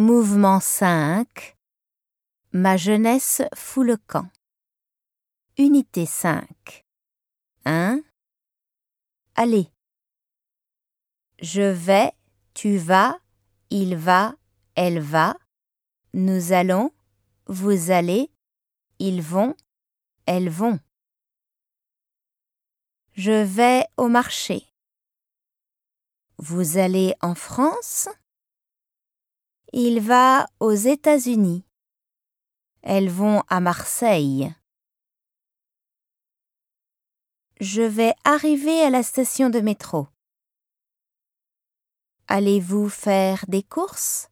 Mouvement 5. Ma jeunesse fout le camp. Unité 5. 1. Allez. Je vais, tu vas, il va, elle va. Nous allons, vous allez, ils vont, elles vont. Je vais au marché. Vous allez en France? Il va aux États-Unis. Elles vont à Marseille. Je vais arriver à la station de métro. Allez-vous faire des courses?